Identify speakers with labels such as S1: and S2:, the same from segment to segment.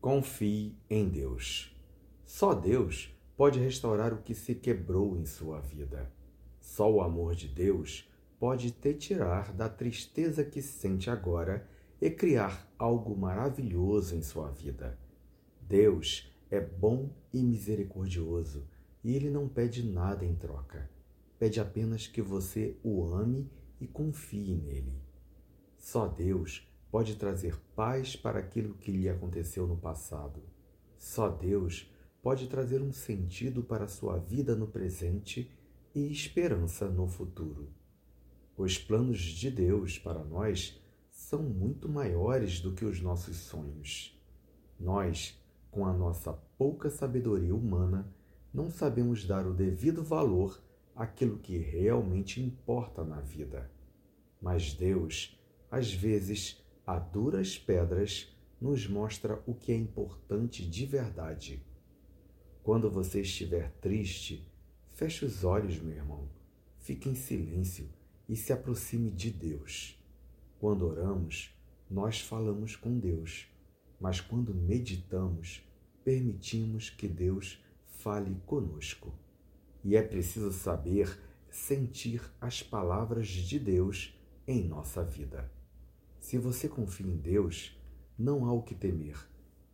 S1: Confie em Deus. Só Deus pode restaurar o que se quebrou em sua vida. Só o amor de Deus pode te tirar da tristeza que sente agora e criar algo maravilhoso em sua vida. Deus é bom e misericordioso e ele não pede nada em troca. Pede apenas que você o ame e confie nele. Só Deus pode trazer paz para aquilo que lhe aconteceu no passado. Só Deus pode trazer um sentido para a sua vida no presente e esperança no futuro. Os planos de Deus para nós são muito maiores do que os nossos sonhos. Nós, com a nossa pouca sabedoria humana, não sabemos dar o devido valor àquilo que realmente importa na vida. Mas Deus, às vezes, a duras pedras, nos mostra o que é importante de verdade. Quando você estiver triste, feche os olhos, meu irmão, fique em silêncio e se aproxime de Deus. Quando oramos, nós falamos com Deus, mas quando meditamos, permitimos que Deus fale conosco. E é preciso saber sentir as palavras de Deus em nossa vida. Se você confia em Deus, não há o que temer.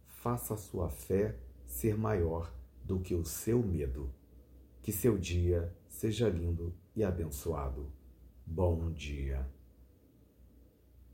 S1: Faça a sua fé ser maior do que o seu medo. Que seu dia seja lindo e abençoado. Bom dia.